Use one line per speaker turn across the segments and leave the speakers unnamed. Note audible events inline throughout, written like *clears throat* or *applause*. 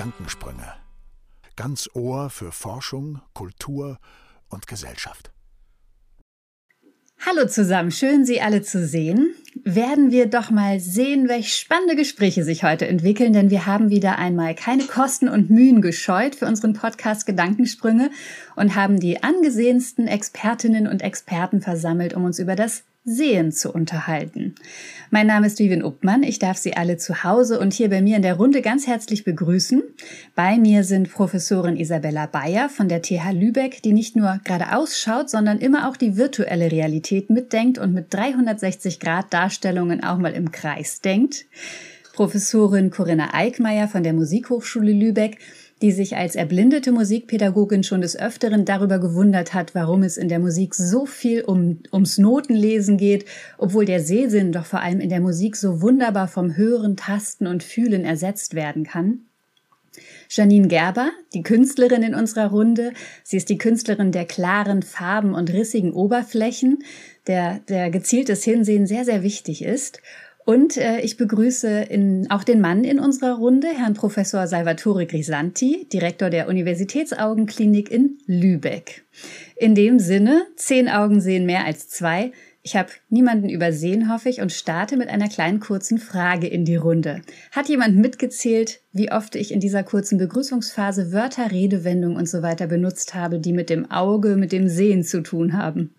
Gedankensprünge. Ganz Ohr für Forschung, Kultur und Gesellschaft.
Hallo zusammen, schön Sie alle zu sehen. Werden wir doch mal sehen, welche spannende Gespräche sich heute entwickeln, denn wir haben wieder einmal keine Kosten und Mühen gescheut für unseren Podcast Gedankensprünge und haben die angesehensten Expertinnen und Experten versammelt, um uns über das Sehen zu unterhalten. Mein Name ist Vivian Uppmann. Ich darf Sie alle zu Hause und hier bei mir in der Runde ganz herzlich begrüßen. Bei mir sind Professorin Isabella Bayer von der TH Lübeck, die nicht nur geradeaus schaut, sondern immer auch die virtuelle Realität mitdenkt und mit 360 Grad Darstellungen auch mal im Kreis denkt. Professorin Corinna Eickmeier von der Musikhochschule Lübeck die sich als erblindete Musikpädagogin schon des Öfteren darüber gewundert hat, warum es in der Musik so viel um, ums Notenlesen geht, obwohl der Sehsinn doch vor allem in der Musik so wunderbar vom Hören, Tasten und Fühlen ersetzt werden kann. Janine Gerber, die Künstlerin in unserer Runde. Sie ist die Künstlerin der klaren Farben und rissigen Oberflächen, der, der gezieltes Hinsehen sehr, sehr wichtig ist. Und äh, ich begrüße in, auch den Mann in unserer Runde, Herrn Professor Salvatore Grisanti, Direktor der Universitätsaugenklinik in Lübeck. In dem Sinne, zehn Augen sehen mehr als zwei. Ich habe niemanden übersehen, hoffe ich, und starte mit einer kleinen kurzen Frage in die Runde. Hat jemand mitgezählt, wie oft ich in dieser kurzen Begrüßungsphase Wörter, Redewendungen und so weiter benutzt habe, die mit dem Auge, mit dem Sehen zu tun haben?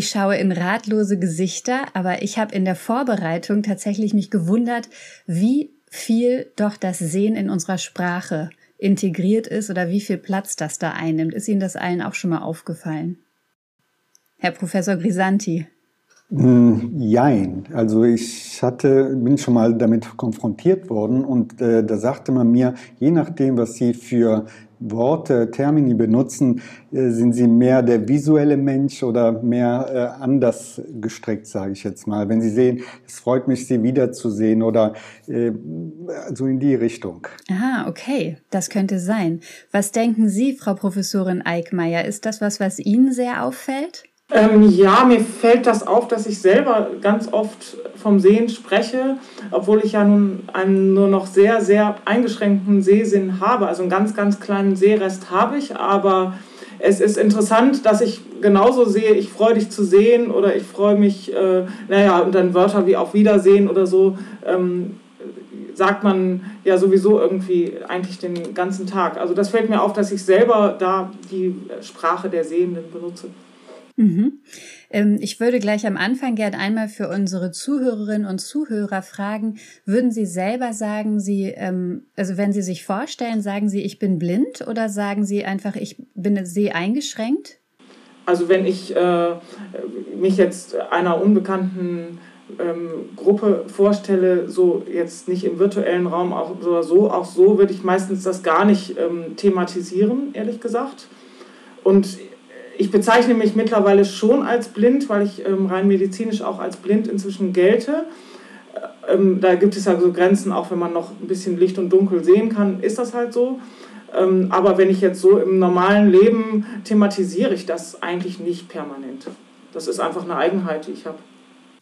Ich schaue in ratlose Gesichter, aber ich habe in der Vorbereitung tatsächlich mich gewundert, wie viel doch das Sehen in unserer Sprache integriert ist oder wie viel Platz das da einnimmt. Ist Ihnen das allen auch schon mal aufgefallen? Herr Professor Grisanti.
Hm, jein. Also ich hatte, bin schon mal damit konfrontiert worden und äh, da sagte man mir, je nachdem, was Sie für Worte, Termini benutzen, äh, sind Sie mehr der visuelle Mensch oder mehr äh, anders gestreckt, sage ich jetzt mal. Wenn Sie sehen, es freut mich, Sie wiederzusehen oder äh, so in die Richtung.
Aha, okay, das könnte sein. Was denken Sie, Frau Professorin Eickmeier? Ist das was, was Ihnen sehr auffällt?
Ähm, ja, mir fällt das auf, dass ich selber ganz oft vom Sehen spreche, obwohl ich ja nun einen nur noch sehr, sehr eingeschränkten Sehsinn habe. Also einen ganz, ganz kleinen Sehrest habe ich, aber es ist interessant, dass ich genauso sehe, ich freue dich zu sehen oder ich freue mich, äh, naja, und dann Wörter wie auf Wiedersehen oder so. Ähm, sagt man ja sowieso irgendwie eigentlich den ganzen Tag. Also das fällt mir auf, dass ich selber da die Sprache der Sehenden benutze.
Mhm. Ähm, ich würde gleich am Anfang gern einmal für unsere Zuhörerinnen und Zuhörer fragen, würden Sie selber sagen, Sie, ähm, also wenn Sie sich vorstellen, sagen Sie, ich bin blind oder sagen Sie einfach, ich bin seh eingeschränkt?
Also wenn ich äh, mich jetzt einer unbekannten ähm, Gruppe vorstelle, so jetzt nicht im virtuellen Raum auch oder so, auch so würde ich meistens das gar nicht ähm, thematisieren, ehrlich gesagt. Und ich bezeichne mich mittlerweile schon als blind, weil ich ähm, rein medizinisch auch als blind inzwischen gelte. Äh, ähm, da gibt es ja so Grenzen, auch wenn man noch ein bisschen Licht und Dunkel sehen kann, ist das halt so. Ähm, aber wenn ich jetzt so im normalen Leben thematisiere ich das eigentlich nicht permanent. Das ist einfach eine Eigenheit, die ich habe.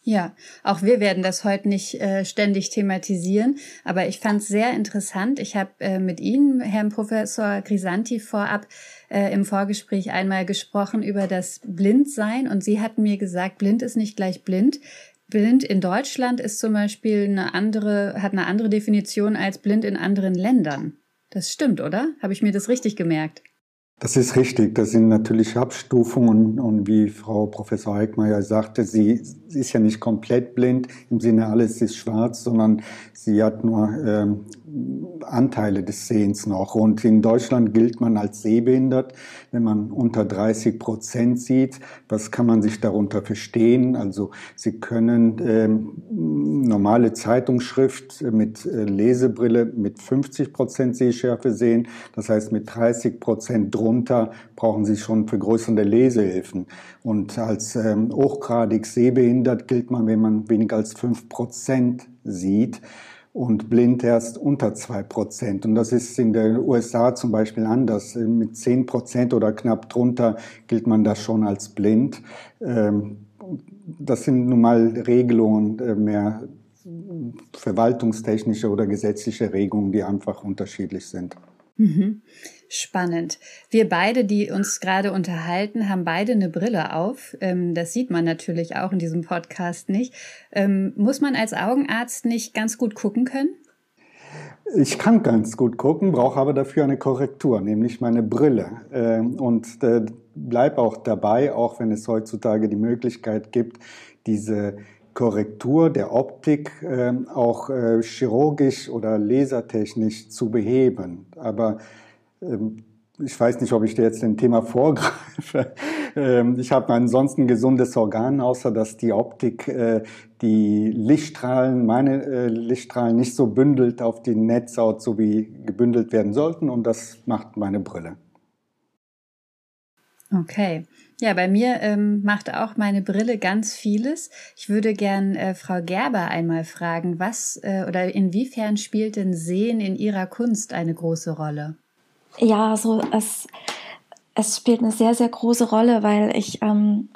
Ja, auch wir werden das heute nicht äh, ständig thematisieren, aber ich fand es sehr interessant. Ich habe äh, mit Ihnen, Herrn Professor Grisanti, vorab äh, im Vorgespräch einmal gesprochen über das Blindsein und Sie hatten mir gesagt, blind ist nicht gleich blind. Blind in Deutschland ist zum Beispiel eine andere, hat eine andere Definition als blind in anderen Ländern. Das stimmt, oder? Habe ich mir das richtig gemerkt?
Das ist richtig. Das sind natürlich Abstufungen und wie Frau Professor Heikmeier sagte, sie, sie ist ja nicht komplett blind im Sinne alles ist schwarz, sondern sie hat nur ähm, Anteile des Sehens noch. Und in Deutschland gilt man als sehbehindert, wenn man unter 30 Prozent sieht. Was kann man sich darunter verstehen? Also Sie können ähm, normale Zeitungsschrift mit äh, Lesebrille mit 50 Prozent Sehschärfe sehen. Das heißt, mit 30 Prozent drunter brauchen Sie schon vergrößernde Lesehilfen. Und als ähm, hochgradig sehbehindert gilt man, wenn man weniger als 5 Prozent sieht und blind erst unter zwei Prozent. Und das ist in den USA zum Beispiel anders. Mit zehn Prozent oder knapp drunter gilt man das schon als blind. Ähm, das sind nun mal Regelungen äh, mehr verwaltungstechnische oder gesetzliche Regungen, die einfach unterschiedlich sind.
Mhm. Spannend. Wir beide, die uns gerade unterhalten, haben beide eine Brille auf. Ähm, das sieht man natürlich auch in diesem Podcast nicht. Ähm, muss man als Augenarzt nicht ganz gut gucken können?
Ich kann ganz gut gucken, brauche aber dafür eine Korrektur, nämlich meine Brille. Ähm, und äh, bleib auch dabei, auch wenn es heutzutage die Möglichkeit gibt, diese Korrektur der Optik auch äh, chirurgisch oder lasertechnisch zu beheben. Aber ich weiß nicht, ob ich dir jetzt ein Thema vorgreife. *laughs* Ähm, ich habe ansonsten gesundes Organ, außer dass die Optik äh, die Lichtstrahlen, meine äh, Lichtstrahlen nicht so bündelt auf die Netzhaut, so wie gebündelt werden sollten. Und das macht meine Brille.
Okay. Ja, bei mir ähm, macht auch meine Brille ganz vieles. Ich würde gern äh, Frau Gerber einmal fragen, was äh, oder inwiefern spielt denn Sehen in ihrer Kunst eine große Rolle?
Ja, also es, es spielt eine sehr, sehr große Rolle, weil ich, ähm,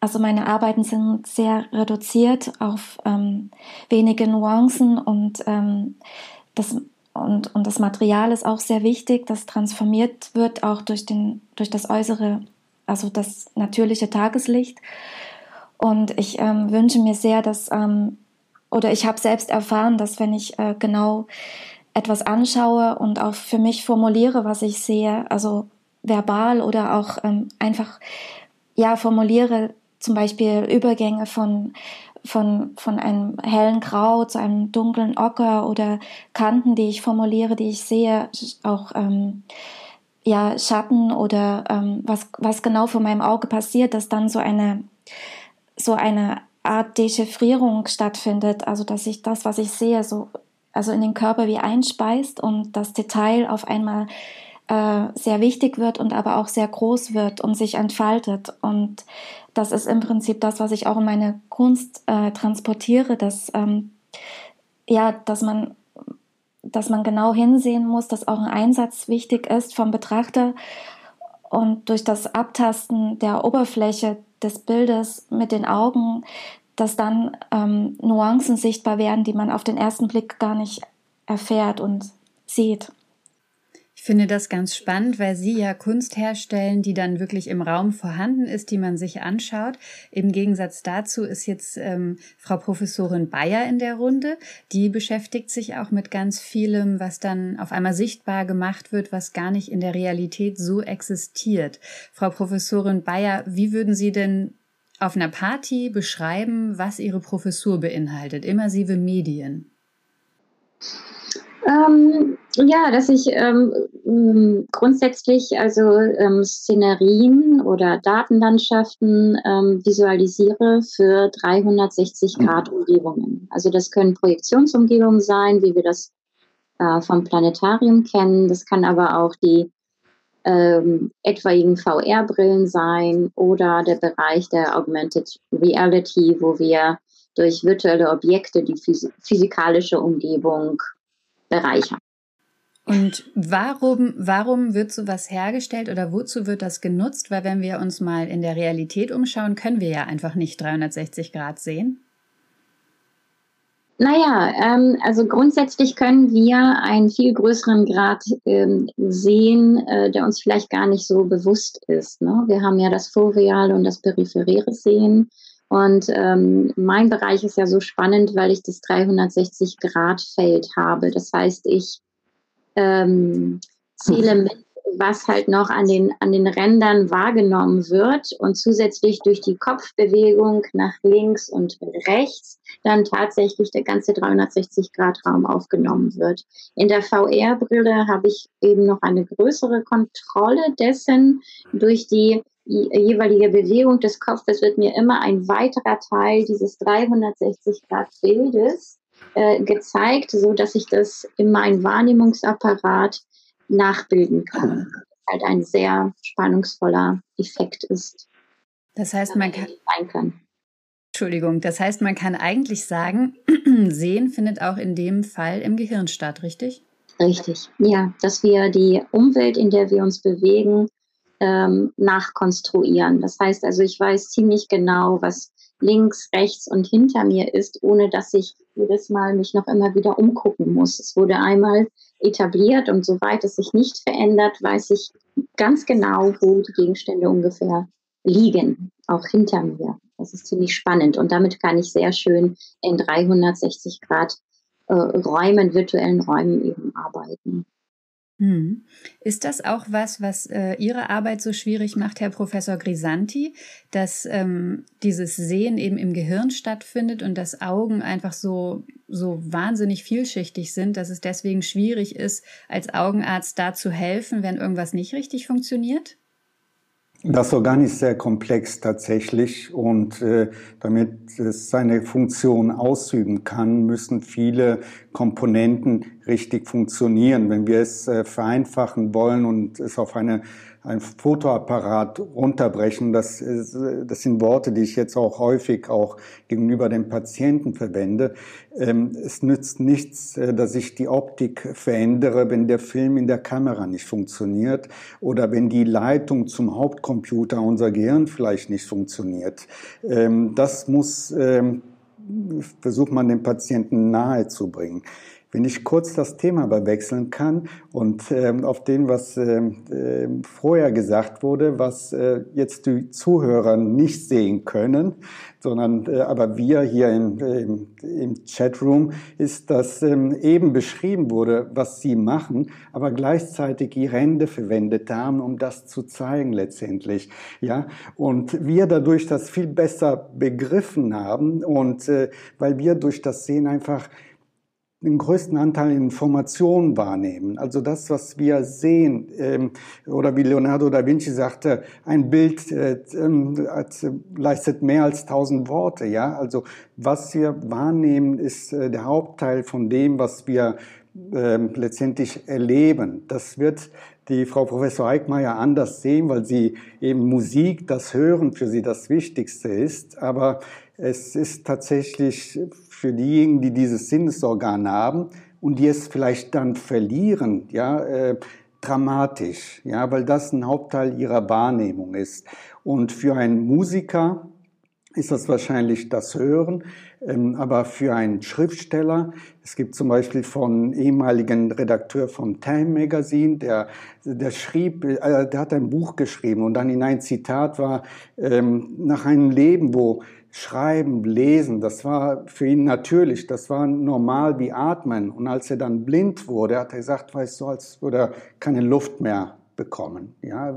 also meine Arbeiten sind sehr reduziert auf ähm, wenige Nuancen und ähm, das und, und das Material ist auch sehr wichtig, das transformiert wird auch durch, den, durch das äußere, also das natürliche Tageslicht. Und ich ähm, wünsche mir sehr, dass, ähm, oder ich habe selbst erfahren, dass wenn ich äh, genau etwas anschaue und auch für mich formuliere, was ich sehe, also verbal oder auch ähm, einfach ja formuliere zum Beispiel Übergänge von von von einem hellen Grau zu einem dunklen Ocker oder Kanten, die ich formuliere, die ich sehe, auch ähm, ja Schatten oder ähm, was was genau vor meinem Auge passiert, dass dann so eine so eine Art Dechiffrierung stattfindet, also dass ich das, was ich sehe, so also in den Körper wie einspeist und das Detail auf einmal äh, sehr wichtig wird und aber auch sehr groß wird und sich entfaltet. Und das ist im Prinzip das, was ich auch in meine Kunst äh, transportiere, dass ähm, ja, dass man dass man genau hinsehen muss, dass auch ein Einsatz wichtig ist vom Betrachter und durch das Abtasten der Oberfläche des Bildes mit den Augen dass dann ähm, Nuancen sichtbar werden, die man auf den ersten Blick gar nicht erfährt und sieht.
Ich finde das ganz spannend, weil Sie ja Kunst herstellen, die dann wirklich im Raum vorhanden ist, die man sich anschaut. Im Gegensatz dazu ist jetzt ähm, Frau Professorin Bayer in der Runde. Die beschäftigt sich auch mit ganz vielem, was dann auf einmal sichtbar gemacht wird, was gar nicht in der Realität so existiert. Frau Professorin Bayer, wie würden Sie denn auf einer Party beschreiben, was Ihre Professur beinhaltet, immersive Medien?
Ähm, ja, dass ich ähm, grundsätzlich also ähm, Szenerien oder Datenlandschaften ähm, visualisiere für 360 Grad Umgebungen. Also das können Projektionsumgebungen sein, wie wir das äh, vom Planetarium kennen. Das kann aber auch die ähm, etwaigen VR-Brillen sein oder der Bereich der Augmented Reality, wo wir durch virtuelle Objekte die physikalische Umgebung bereichern.
Und warum, warum wird sowas hergestellt oder wozu wird das genutzt? Weil wenn wir uns mal in der Realität umschauen, können wir ja einfach nicht 360 Grad sehen.
Naja, ähm, also grundsätzlich können wir einen viel größeren Grad ähm, sehen, äh, der uns vielleicht gar nicht so bewusst ist. Ne? Wir haben ja das foveale und das peripheräre Sehen. Und ähm, mein Bereich ist ja so spannend, weil ich das 360-Grad-Feld habe. Das heißt, ich ähm, zähle mit was halt noch an den, an den Rändern wahrgenommen wird und zusätzlich durch die Kopfbewegung nach links und rechts dann tatsächlich der ganze 360-Grad-Raum aufgenommen wird. In der VR-Brille habe ich eben noch eine größere Kontrolle dessen durch die jeweilige Bewegung des Kopfes wird mir immer ein weiterer Teil dieses 360-Grad-Bildes äh, gezeigt, so dass ich das in meinem Wahrnehmungsapparat nachbilden kann. Halt ein sehr spannungsvoller Effekt ist.
Das heißt, man kann, kann. Entschuldigung, das heißt, man kann eigentlich sagen, *clears throat* Sehen findet auch in dem Fall im Gehirn statt, richtig?
Richtig, ja, dass wir die Umwelt, in der wir uns bewegen, ähm, nachkonstruieren. Das heißt also, ich weiß ziemlich genau, was links, rechts und hinter mir ist, ohne dass ich jedes Mal mich noch immer wieder umgucken muss. Es wurde einmal etabliert und soweit es sich nicht verändert, weiß ich ganz genau, wo die Gegenstände ungefähr liegen, auch hinter mir. Das ist ziemlich spannend und damit kann ich sehr schön in 360 Grad äh, Räumen, virtuellen Räumen eben arbeiten.
Hm. Ist das auch was, was äh, Ihre Arbeit so schwierig macht, Herr Professor Grisanti, dass ähm, dieses Sehen eben im Gehirn stattfindet und dass Augen einfach so, so wahnsinnig vielschichtig sind, dass es deswegen schwierig ist, als Augenarzt da zu helfen, wenn irgendwas nicht richtig funktioniert?
Das Organ ist sehr komplex tatsächlich und äh, damit es seine Funktion ausüben kann, müssen viele Komponenten richtig funktionieren. Wenn wir es äh, vereinfachen wollen und es auf eine ein Fotoapparat runterbrechen. Das, das sind Worte, die ich jetzt auch häufig auch gegenüber dem Patienten verwende. Ähm, es nützt nichts, äh, dass ich die Optik verändere, wenn der Film in der Kamera nicht funktioniert oder wenn die Leitung zum Hauptcomputer, unser Gehirn vielleicht nicht funktioniert. Ähm, das muss, ähm, versucht man dem Patienten nahezubringen. Wenn ich kurz das Thema aber kann und ähm, auf dem, was ähm, äh, vorher gesagt wurde, was äh, jetzt die Zuhörer nicht sehen können, sondern äh, aber wir hier im, im, im Chatroom, ist, dass ähm, eben beschrieben wurde, was sie machen, aber gleichzeitig ihre Hände verwendet haben, um das zu zeigen letztendlich. Ja, und wir dadurch das viel besser begriffen haben und äh, weil wir durch das Sehen einfach den größten Anteil Informationen wahrnehmen. Also das, was wir sehen, ähm, oder wie Leonardo da Vinci sagte, ein Bild äh, ähm, leistet mehr als tausend Worte. Ja, also was wir wahrnehmen, ist äh, der Hauptteil von dem, was wir äh, letztendlich erleben. Das wird die Frau Professor Eickmeier anders sehen, weil sie eben Musik, das Hören für sie das Wichtigste ist. Aber es ist tatsächlich für diejenigen, die dieses Sinnesorgan haben und die es vielleicht dann verlieren, ja, äh, dramatisch, ja, weil das ein Hauptteil ihrer Wahrnehmung ist. Und für einen Musiker ist das wahrscheinlich das Hören, ähm, aber für einen Schriftsteller, es gibt zum Beispiel von ehemaligen Redakteur vom Time Magazine, der, der schrieb, äh, der hat ein Buch geschrieben und dann in ein Zitat war, ähm, nach einem Leben, wo Schreiben, Lesen, das war für ihn natürlich, das war normal wie Atmen. Und als er dann blind wurde, hat er gesagt, weißt du, als würde er keine Luft mehr bekommen. Ja,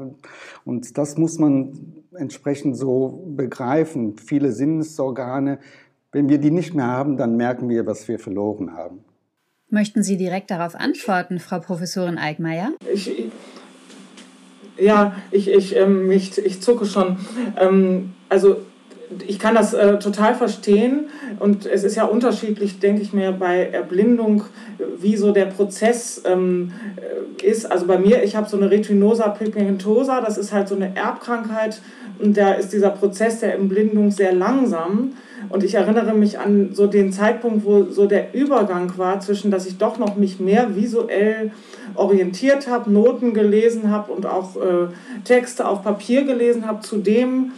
und das muss man entsprechend so begreifen. Viele Sinnesorgane, wenn wir die nicht mehr haben, dann merken wir, was wir verloren haben.
Möchten Sie direkt darauf antworten, Frau Professorin Eickmeier?
Ich, ja, ich, ich, ähm, ich, ich zucke schon. Ähm, also ich kann das äh, total verstehen und es ist ja unterschiedlich, denke ich mir, bei Erblindung, wie so der Prozess ähm, äh, ist. Also bei mir, ich habe so eine Retinosa pigmentosa, das ist halt so eine Erbkrankheit und da ist dieser Prozess der Entblindung sehr langsam. Und ich erinnere mich an so den Zeitpunkt, wo so der Übergang war zwischen, dass ich doch noch mich mehr visuell orientiert habe, Noten gelesen habe und auch äh, Texte auf Papier gelesen habe, zu dem,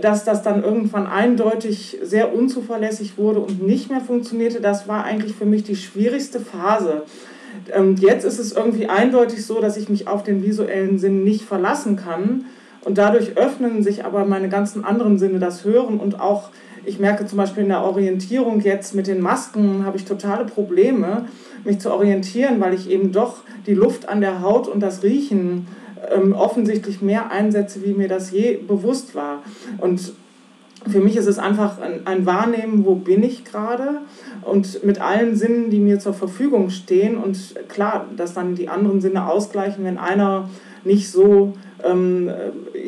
dass das dann irgendwann eindeutig sehr unzuverlässig wurde und nicht mehr funktionierte, das war eigentlich für mich die schwierigste Phase. Ähm, jetzt ist es irgendwie eindeutig so, dass ich mich auf den visuellen Sinn nicht verlassen kann. Und dadurch öffnen sich aber meine ganzen anderen Sinne, das Hören und auch, ich merke zum Beispiel in der Orientierung jetzt mit den Masken, habe ich totale Probleme, mich zu orientieren, weil ich eben doch die Luft an der Haut und das Riechen ähm, offensichtlich mehr einsetze, wie mir das je bewusst war. Und für mich ist es einfach ein, ein Wahrnehmen, wo bin ich gerade und mit allen Sinnen, die mir zur Verfügung stehen. Und klar, dass dann die anderen Sinne ausgleichen, wenn einer nicht so ähm,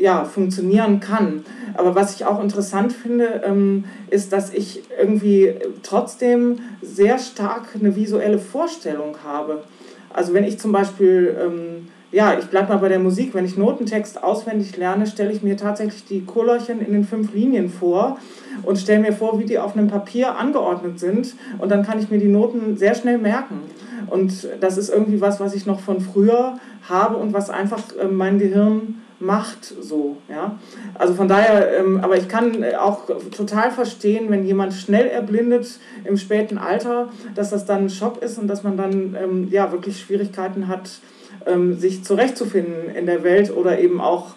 ja, funktionieren kann. Aber was ich auch interessant finde, ähm, ist, dass ich irgendwie trotzdem sehr stark eine visuelle Vorstellung habe. Also wenn ich zum Beispiel ähm, ja, ich bleibe mal bei der Musik. Wenn ich Notentext auswendig lerne, stelle ich mir tatsächlich die Kolorchen in den fünf Linien vor und stelle mir vor, wie die auf einem Papier angeordnet sind. Und dann kann ich mir die Noten sehr schnell merken. Und das ist irgendwie was, was ich noch von früher habe und was einfach äh, mein Gehirn macht so. Ja? Also von daher, ähm, aber ich kann auch total verstehen, wenn jemand schnell erblindet im späten Alter, dass das dann ein Schock ist und dass man dann ähm, ja wirklich Schwierigkeiten hat, ähm, sich zurechtzufinden in der Welt oder eben auch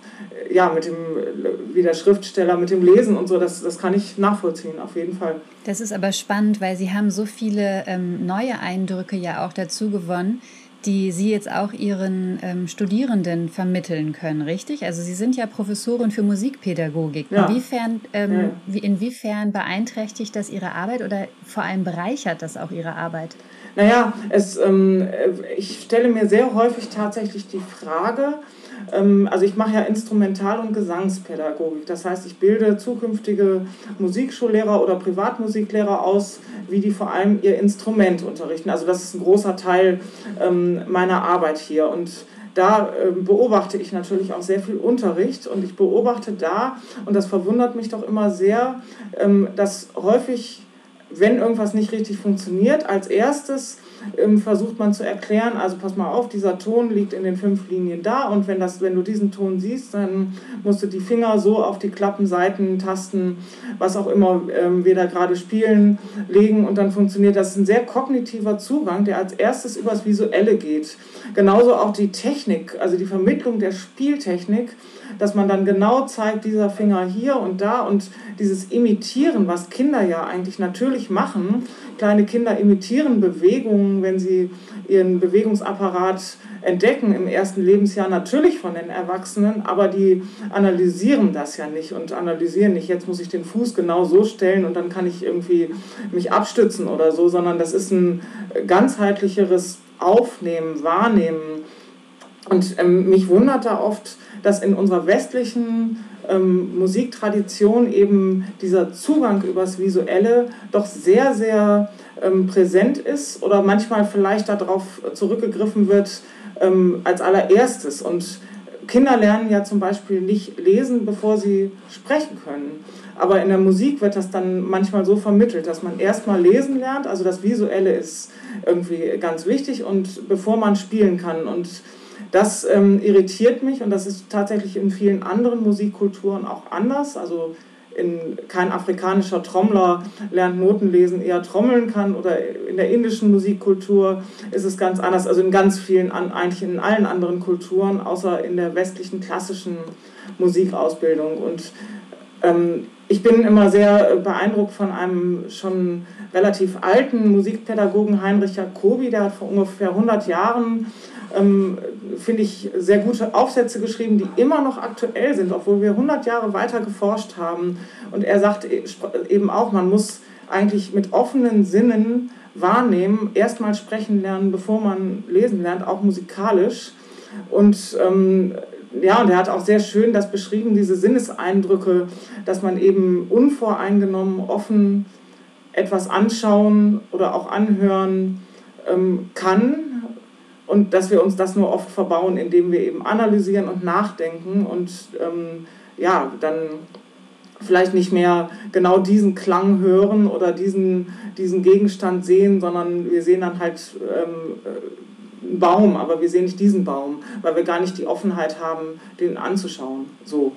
äh, ja, mit dem, wie der Schriftsteller, mit dem Lesen und so, das, das kann ich nachvollziehen, auf jeden Fall.
Das ist aber spannend, weil Sie haben so viele ähm, neue Eindrücke ja auch dazu gewonnen die Sie jetzt auch Ihren ähm, Studierenden vermitteln können, richtig? Also Sie sind ja Professorin für Musikpädagogik. Ja. Inwiefern, ähm, ja. wie, inwiefern beeinträchtigt das Ihre Arbeit oder vor allem bereichert das auch Ihre Arbeit?
Naja, es, ähm, ich stelle mir sehr häufig tatsächlich die Frage, ähm, also ich mache ja Instrumental- und Gesangspädagogik. Das heißt, ich bilde zukünftige Musikschullehrer oder Privatmusiklehrer aus, wie die vor allem ihr Instrument unterrichten. Also das ist ein großer Teil ähm, meiner Arbeit hier. Und da ähm, beobachte ich natürlich auch sehr viel Unterricht und ich beobachte da, und das verwundert mich doch immer sehr, dass häufig, wenn irgendwas nicht richtig funktioniert, als erstes versucht man zu erklären, also pass mal auf, dieser Ton liegt in den fünf Linien da und wenn, das, wenn du diesen Ton siehst, dann musst du die Finger so auf die Klappenseiten, Tasten, was auch immer ähm, wir da gerade spielen, legen und dann funktioniert das. das ist ein sehr kognitiver Zugang, der als erstes übers Visuelle geht. Genauso auch die Technik, also die Vermittlung der Spieltechnik, dass man dann genau zeigt, dieser Finger hier und da und dieses Imitieren, was Kinder ja eigentlich natürlich machen, kleine Kinder imitieren Bewegungen, wenn sie ihren Bewegungsapparat entdecken im ersten Lebensjahr natürlich von den Erwachsenen, aber die analysieren das ja nicht und analysieren nicht, jetzt muss ich den Fuß genau so stellen und dann kann ich irgendwie mich abstützen oder so, sondern das ist ein ganzheitlicheres Aufnehmen, Wahrnehmen. Und ähm, mich wundert da oft, dass in unserer westlichen ähm, Musiktradition eben dieser Zugang übers Visuelle doch sehr, sehr ähm, präsent ist oder manchmal vielleicht darauf zurückgegriffen wird ähm, als allererstes. Und Kinder lernen ja zum Beispiel nicht lesen, bevor sie sprechen können. Aber in der Musik wird das dann manchmal so vermittelt, dass man erstmal lesen lernt, also das Visuelle ist irgendwie ganz wichtig und bevor man spielen kann. Und das ähm, irritiert mich und das ist tatsächlich in vielen anderen Musikkulturen auch anders. Also in, kein afrikanischer Trommler lernt Notenlesen, eher trommeln kann oder in der indischen Musikkultur ist es ganz anders. Also in ganz vielen, eigentlich in allen anderen Kulturen, außer in der westlichen klassischen Musikausbildung. Und ich bin immer sehr beeindruckt von einem schon relativ alten Musikpädagogen Heinrich Jacobi, der hat vor ungefähr 100 Jahren ähm, finde ich, sehr gute Aufsätze geschrieben, die immer noch aktuell sind, obwohl wir 100 Jahre weiter geforscht haben. Und er sagt e-, eben auch, man muss eigentlich mit offenen Sinnen wahrnehmen, erstmal sprechen lernen, bevor man lesen lernt, auch musikalisch. Und ähm, ja, und er hat auch sehr schön das beschrieben, diese Sinneseindrücke, dass man eben unvoreingenommen, offen etwas anschauen oder auch anhören ähm, kann und dass wir uns das nur oft verbauen, indem wir eben analysieren und nachdenken und ähm, ja, dann vielleicht nicht mehr genau diesen Klang hören oder diesen, diesen Gegenstand sehen, sondern wir sehen dann halt ähm, einen Baum, aber wir sehen nicht diesen Baum, weil wir gar nicht die Offenheit haben, den anzuschauen. So.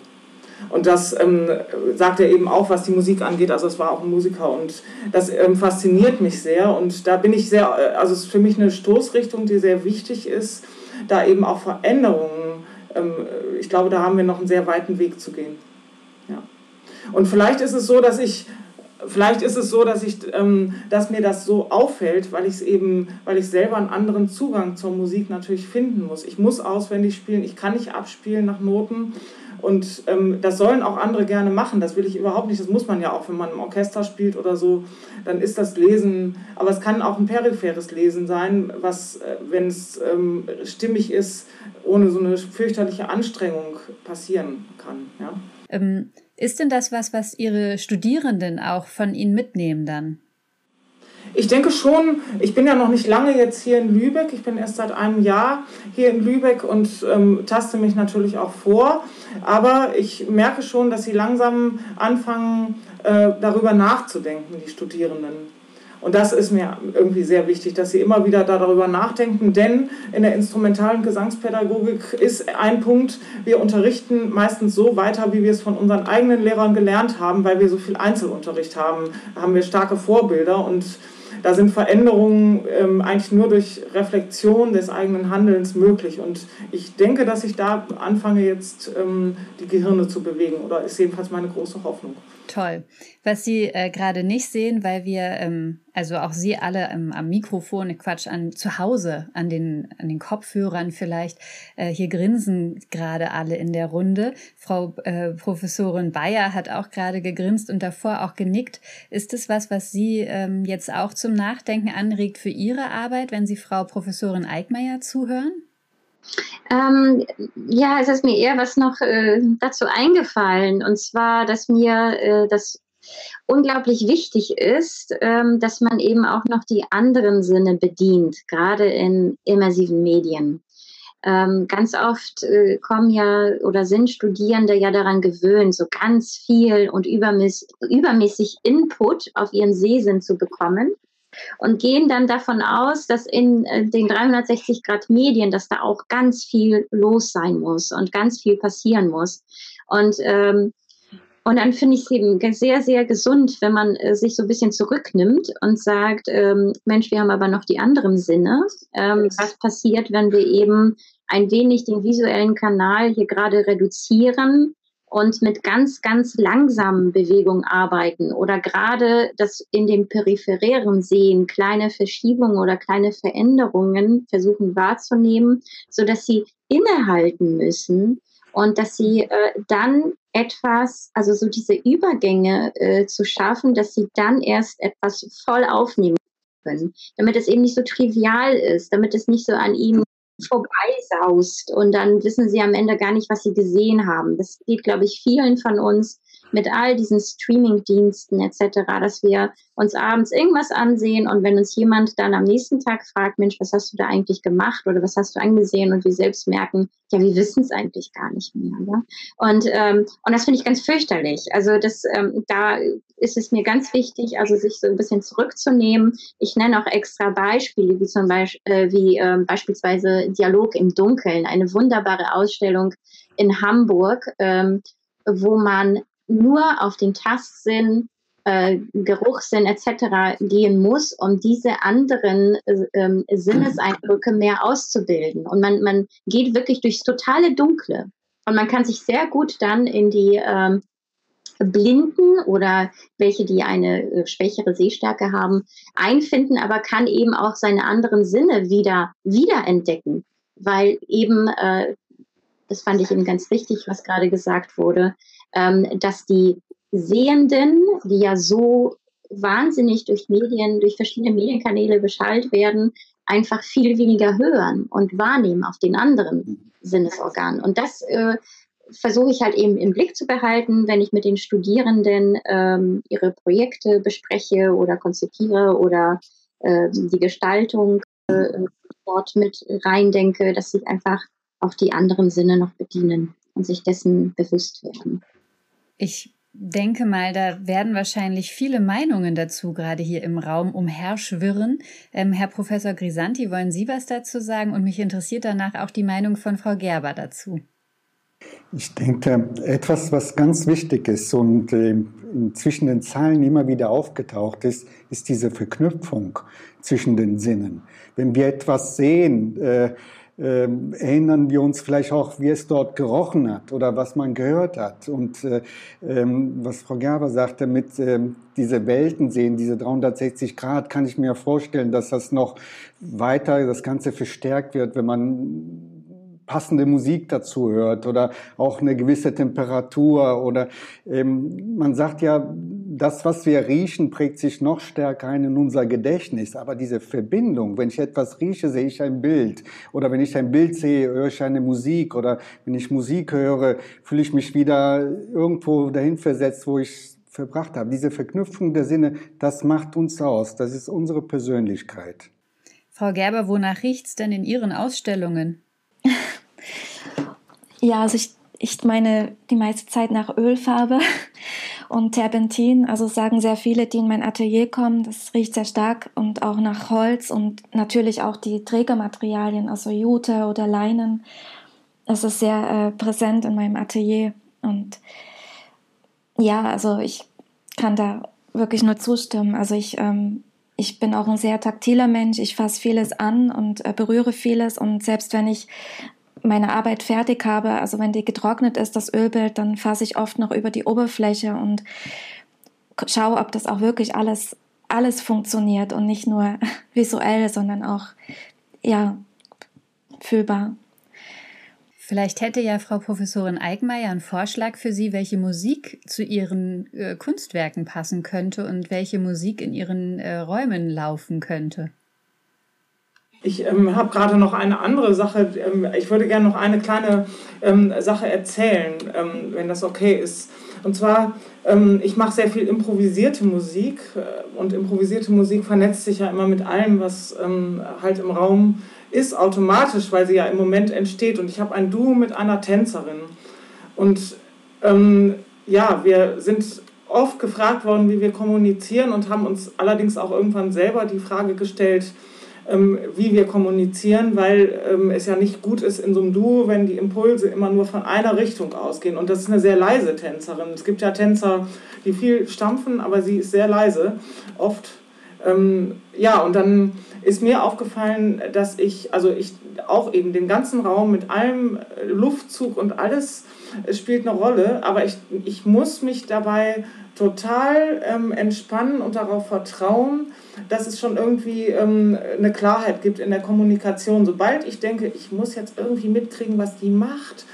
Und das ähm, sagt er eben auch, was die Musik angeht. Also es war auch ein Musiker und das ähm, fasziniert mich sehr. Und da bin ich sehr, äh, also es ist für mich eine Stoßrichtung, die sehr wichtig ist, da eben auch Veränderungen, ähm, ich glaube, da haben wir noch einen sehr weiten Weg zu gehen. Ja. Und vielleicht ist es so, dass ich Vielleicht ist es so, dass, ich, ähm, dass mir das so auffällt, weil ich eben, weil ich selber einen anderen Zugang zur Musik natürlich finden muss. Ich muss auswendig spielen, ich kann nicht abspielen nach Noten und ähm, das sollen auch andere gerne machen. Das will ich überhaupt nicht. Das muss man ja auch, wenn man im Orchester spielt oder so. Dann ist das Lesen, aber es kann auch ein peripheres Lesen sein, was, äh, wenn es ähm, stimmig ist, ohne so eine fürchterliche Anstrengung passieren kann. Ja?
Ähm, ist denn das was, was Ihre Studierenden auch von Ihnen mitnehmen dann?
Ich denke schon, ich bin ja noch nicht lange jetzt hier in Lübeck, ich bin erst seit einem Jahr hier in Lübeck und ähm, taste mich natürlich auch vor, aber ich merke schon, dass sie langsam anfangen, äh, darüber nachzudenken, die Studierenden. Und das ist mir irgendwie sehr wichtig, dass sie immer wieder darüber nachdenken, denn in der instrumentalen Gesangspädagogik ist ein Punkt, wir unterrichten meistens so weiter, wie wir es von unseren eigenen Lehrern gelernt haben, weil wir so viel Einzelunterricht haben, haben wir starke Vorbilder und da sind Veränderungen ähm, eigentlich nur durch Reflexion des eigenen Handelns möglich. Und ich denke, dass ich da anfange, jetzt ähm, die Gehirne zu bewegen. Oder ist jedenfalls meine große Hoffnung.
Toll. Was Sie äh, gerade nicht sehen, weil wir, ähm, also auch Sie alle ähm, am Mikrofon, Quatsch, an zu Hause, an den, an den Kopfhörern vielleicht, äh, hier grinsen gerade alle in der Runde. Frau äh, Professorin Bayer hat auch gerade gegrinst und davor auch genickt. Ist es was, was Sie ähm, jetzt auch zum Nachdenken anregt für Ihre Arbeit, wenn Sie Frau Professorin Eickmeier zuhören?
Ähm, ja, es ist mir eher was noch äh, dazu eingefallen. Und zwar, dass mir äh, das unglaublich wichtig ist, ähm, dass man eben auch noch die anderen Sinne bedient, gerade in immersiven Medien. Ähm, ganz oft äh, kommen ja oder sind Studierende ja daran gewöhnt, so ganz viel und übermäßig, übermäßig Input auf ihren Sehsinn zu bekommen und gehen dann davon aus, dass in äh, den 360 Grad Medien, dass da auch ganz viel los sein muss und ganz viel passieren muss. Und ähm, und dann finde ich es eben sehr, sehr gesund, wenn man äh, sich so ein bisschen zurücknimmt und sagt, ähm, Mensch, wir haben aber noch die anderen Sinne. Ähm, was passiert, wenn wir eben ein wenig den visuellen Kanal hier gerade reduzieren und mit ganz, ganz langsamen Bewegungen arbeiten oder gerade das in dem peripherären Sehen kleine Verschiebungen oder kleine Veränderungen versuchen wahrzunehmen, so dass sie innehalten müssen und dass sie äh, dann etwas, also so diese Übergänge äh, zu schaffen, dass sie dann erst etwas voll aufnehmen können, damit es eben nicht so trivial ist, damit es nicht so an ihm vorbeisaust und dann wissen sie am Ende gar nicht, was sie gesehen haben. Das geht, glaube ich, vielen von uns mit all diesen Streaming-Diensten etc., dass wir uns abends irgendwas ansehen und wenn uns jemand dann am nächsten Tag fragt, Mensch, was hast du da eigentlich gemacht oder was hast du angesehen und wir selbst merken, ja, wir wissen es eigentlich gar nicht mehr. Ja? Und, ähm, und das finde ich ganz fürchterlich. Also das, ähm, da ist es mir ganz wichtig, also sich so ein bisschen zurückzunehmen. Ich nenne auch extra Beispiele, wie zum Beispiel äh, wie äh, beispielsweise Dialog im Dunkeln, eine wunderbare Ausstellung in Hamburg, ähm, wo man nur auf den Tastsinn, äh, Geruchssinn etc. gehen muss, um diese anderen äh, Sinneseindrücke mehr auszubilden. Und man, man geht wirklich durchs totale Dunkle. Und man kann sich sehr gut dann in die ähm, Blinden oder welche, die eine äh, schwächere Sehstärke haben, einfinden, aber kann eben auch seine anderen Sinne wieder wiederentdecken, weil eben, äh, das fand ich eben ganz wichtig, was gerade gesagt wurde, ähm, dass die Sehenden, die ja so wahnsinnig durch Medien, durch verschiedene Medienkanäle beschallt werden, einfach viel weniger hören und wahrnehmen auf den anderen Sinnesorganen. Und das äh, versuche ich halt eben im Blick zu behalten, wenn ich mit den Studierenden ähm, ihre Projekte bespreche oder konzipiere oder äh, die Gestaltung äh, dort mit reindenke, dass sie einfach auch die anderen Sinne noch bedienen und sich dessen bewusst werden.
Ich denke mal, da werden wahrscheinlich viele Meinungen dazu gerade hier im Raum umherschwirren. Ähm, Herr Professor Grisanti, wollen Sie was dazu sagen? Und mich interessiert danach auch die Meinung von Frau Gerber dazu.
Ich denke, etwas, was ganz wichtig ist und äh, zwischen den Zahlen immer wieder aufgetaucht ist, ist diese Verknüpfung zwischen den Sinnen. Wenn wir etwas sehen, äh, äh, erinnern wir uns vielleicht auch, wie es dort gerochen hat oder was man gehört hat. Und äh, ähm, was Frau Gerber sagte, mit ähm, diese Welten sehen, diese 360 Grad, kann ich mir vorstellen, dass das noch weiter, das Ganze verstärkt wird, wenn man passende Musik dazu hört oder auch eine gewisse Temperatur oder ähm, man sagt ja, das, was wir riechen, prägt sich noch stärker ein in unser Gedächtnis. Aber diese Verbindung, wenn ich etwas rieche, sehe ich ein Bild oder wenn ich ein Bild sehe, höre ich eine Musik oder wenn ich Musik höre, fühle ich mich wieder irgendwo dahin versetzt, wo ich verbracht habe. Diese Verknüpfung der Sinne, das macht uns aus. Das ist unsere Persönlichkeit.
Frau Gerber, wonach riecht's denn in Ihren Ausstellungen? *laughs*
ja, also ich, ich meine die meiste Zeit nach Ölfarbe. *laughs* und Terpentin. Also sagen sehr viele, die in mein Atelier kommen. Das riecht sehr stark und auch nach Holz und natürlich auch die Trägermaterialien, also Jute oder Leinen. Das ist sehr äh, präsent in meinem Atelier. Und ja, also ich kann da wirklich nur zustimmen. Also ich, ähm, ich bin auch ein sehr taktiler Mensch. Ich fasse vieles an und äh, berühre vieles. Und selbst wenn ich meine Arbeit fertig habe, also wenn die getrocknet ist, das Ölbild, dann fasse ich oft noch über die Oberfläche und schaue, ob das auch wirklich alles, alles funktioniert und nicht nur *laughs* visuell, sondern auch, ja, fühlbar.
Vielleicht hätte ja Frau Professorin Eickmeier einen Vorschlag für Sie, welche Musik zu Ihren äh, Kunstwerken passen könnte und welche Musik in Ihren äh, Räumen laufen könnte.
Ich ähm, habe gerade noch eine andere Sache. Ähm, ich würde gerne noch eine kleine ähm, Sache erzählen, ähm, wenn das okay ist. Und zwar, ähm, ich mache sehr viel improvisierte Musik äh, und improvisierte Musik vernetzt sich ja immer mit allem, was ähm, halt im Raum ist, automatisch, weil sie ja im Moment entsteht. Und ich habe ein Duo mit einer Tänzerin. Und ja, wir sind oft gefragt worden, wie wir kommunizieren und haben uns allerdings auch irgendwann selber die Frage gestellt, ähm, wie wir kommunizieren, weil ähm, es ja nicht gut ist in so einem Duo, wenn die Impulse immer nur von einer Richtung ausgehen. Und das ist eine sehr leise Tänzerin. Es gibt ja Tänzer, die viel stampfen, aber sie ist sehr leise, oft. Ähm, ja, und dann ist mir aufgefallen, dass ich, also ich auch eben den ganzen Raum mit allem Luftzug und alles spielt eine Rolle, aber ich, ich muss mich dabei total ähm, entspannen und darauf vertrauen, dass es schon irgendwie ähm, eine Klarheit gibt in der Kommunikation. Sobald ich denke, ich muss jetzt irgendwie mitkriegen, was die macht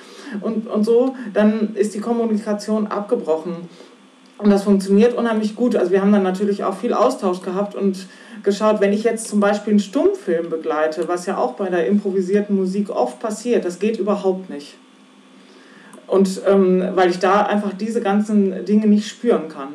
und, und so, dann ist die Kommunikation abgebrochen. Und das funktioniert unheimlich gut. Also wir haben dann natürlich auch viel Austausch gehabt und geschaut, wenn ich jetzt zum Beispiel einen Stummfilm begleite, was ja auch bei der improvisierten Musik oft passiert, das geht überhaupt nicht. Und ähm, weil ich da einfach diese ganzen Dinge nicht spüren kann.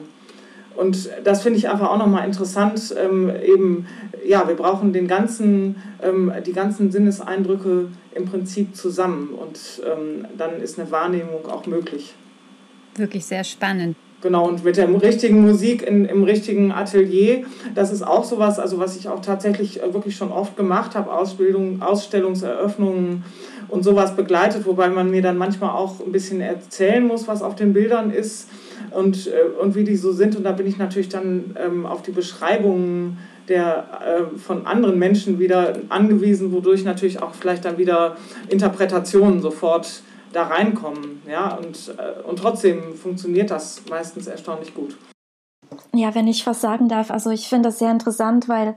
Und das finde ich einfach auch nochmal interessant. Ähm, eben, ja, wir brauchen den ganzen, ähm, die ganzen Sinneseindrücke im Prinzip zusammen und ähm, dann ist eine Wahrnehmung auch möglich.
Wirklich sehr spannend.
Genau, und mit der richtigen Musik in, im richtigen Atelier, das ist auch sowas, also was ich auch tatsächlich äh, wirklich schon oft gemacht habe, Ausbildung, Ausstellungseröffnungen und sowas begleitet, wobei man mir dann manchmal auch ein bisschen erzählen muss, was auf den Bildern ist und, äh, und wie die so sind. Und da bin ich natürlich dann ähm, auf die Beschreibungen der, äh, von anderen Menschen wieder angewiesen, wodurch natürlich auch vielleicht dann wieder Interpretationen sofort da reinkommen. Ja? Und, äh, und trotzdem funktioniert das meistens erstaunlich gut.
Ja, wenn ich was sagen darf, also ich finde das sehr interessant, weil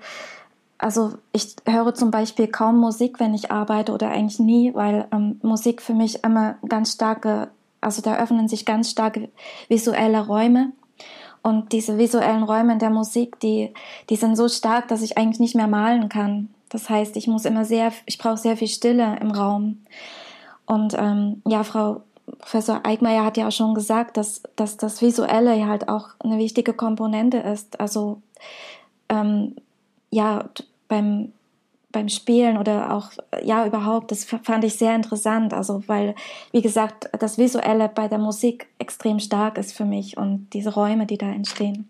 also ich höre zum Beispiel kaum Musik, wenn ich arbeite oder eigentlich nie, weil ähm, Musik für mich immer ganz starke also da öffnen sich ganz starke visuelle Räume. Und diese visuellen Räume in der Musik, die, die sind so stark, dass ich eigentlich nicht mehr malen kann. Das heißt, ich muss immer sehr, ich brauche sehr viel Stille im Raum. Und ähm, ja, Frau Professor Eickmeier hat ja auch schon gesagt, dass, dass das Visuelle halt auch eine wichtige Komponente ist. Also ähm, ja, beim beim Spielen oder auch, ja, überhaupt, das fand ich sehr interessant. Also, weil, wie gesagt, das Visuelle bei der Musik extrem stark ist für mich und diese Räume, die da entstehen.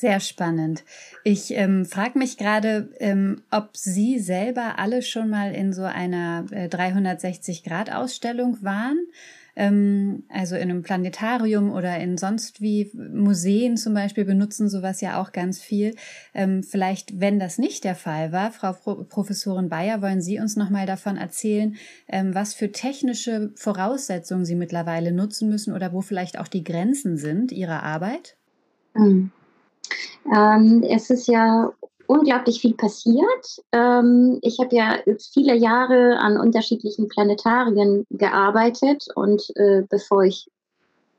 Sehr spannend. Ich ähm, frage mich gerade, ähm, ob Sie selber alle schon mal in so einer äh, 360-Grad-Ausstellung waren ähm, also in einem Planetarium oder in sonst wie Museen zum Beispiel benutzen sowas ja auch ganz viel. Ähm, vielleicht, wenn das nicht der Fall war, Frau Pro Professorin Bayer, wollen Sie uns noch mal davon erzählen, ähm, was für technische Voraussetzungen Sie mittlerweile nutzen müssen oder wo vielleicht auch die Grenzen sind Ihrer Arbeit?
Mhm. Ähm, es ist ja unglaublich viel passiert. Ähm, ich habe ja viele Jahre an unterschiedlichen Planetarien gearbeitet und äh, bevor ich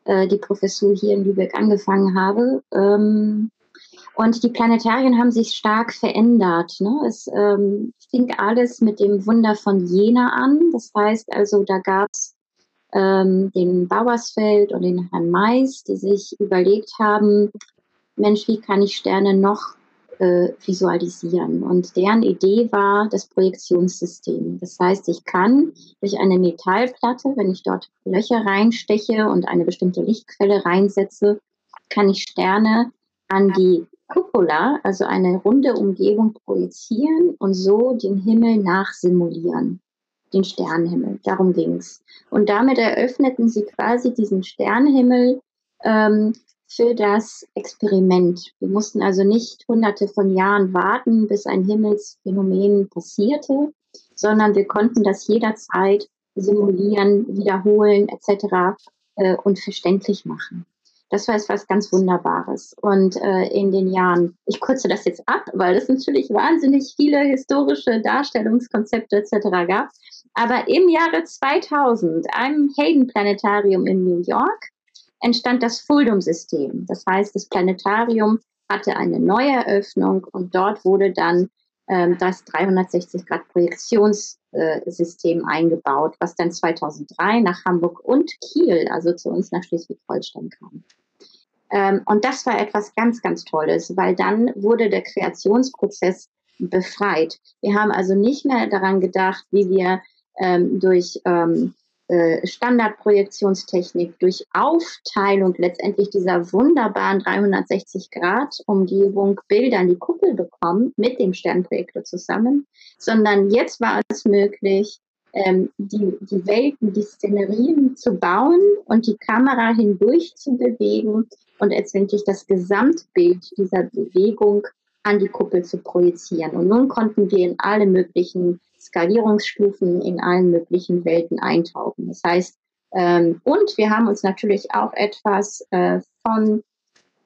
äh, die Professur hier in Lübeck angefangen habe. Ähm, und die Planetarien haben sich stark verändert. Ne? Es ähm, fing alles mit dem Wunder von Jena an. Das heißt also, da gab es ähm, den Bauersfeld und den Herrn Mais, die sich überlegt haben, Mensch, wie kann ich Sterne noch äh, visualisieren. Und deren Idee war das Projektionssystem. Das heißt, ich kann durch eine Metallplatte, wenn ich dort Löcher reinsteche und eine bestimmte Lichtquelle reinsetze, kann ich Sterne an die Cupola, also eine runde Umgebung projizieren und so den Himmel nachsimulieren, den Sternenhimmel. Darum ging's. Und damit eröffneten sie quasi diesen Sternenhimmel ähm, für das Experiment. Wir mussten also nicht hunderte von Jahren warten, bis ein Himmelsphänomen passierte, sondern wir konnten das jederzeit simulieren, wiederholen etc. Äh, und verständlich machen. Das war etwas ganz Wunderbares. Und äh, in den Jahren, ich kürze das jetzt ab, weil es natürlich wahnsinnig viele historische Darstellungskonzepte etc. gab. Aber im Jahre 2000, einem Hayden-Planetarium in New York, entstand das Fuldum-System. Das heißt, das Planetarium hatte eine neue Eröffnung und dort wurde dann ähm, das 360-Grad-Projektionssystem eingebaut, was dann 2003 nach Hamburg und Kiel, also zu uns nach Schleswig-Holstein kam. Ähm, und das war etwas ganz, ganz Tolles, weil dann wurde der Kreationsprozess befreit. Wir haben also nicht mehr daran gedacht, wie wir ähm, durch ähm, äh, Standardprojektionstechnik, durch Aufteilung letztendlich dieser wunderbaren 360-Grad-Umgebung Bilder an die Kuppel bekommen mit dem Sternprojektor zusammen, sondern jetzt war es möglich, ähm, die, die Welten, die Szenerien zu bauen und die Kamera hindurch zu bewegen und letztendlich das Gesamtbild dieser Bewegung an die Kuppel zu projizieren. Und nun konnten wir in alle möglichen Skalierungsstufen, in allen möglichen Welten eintauchen. Das heißt, ähm, und wir haben uns natürlich auch etwas äh, von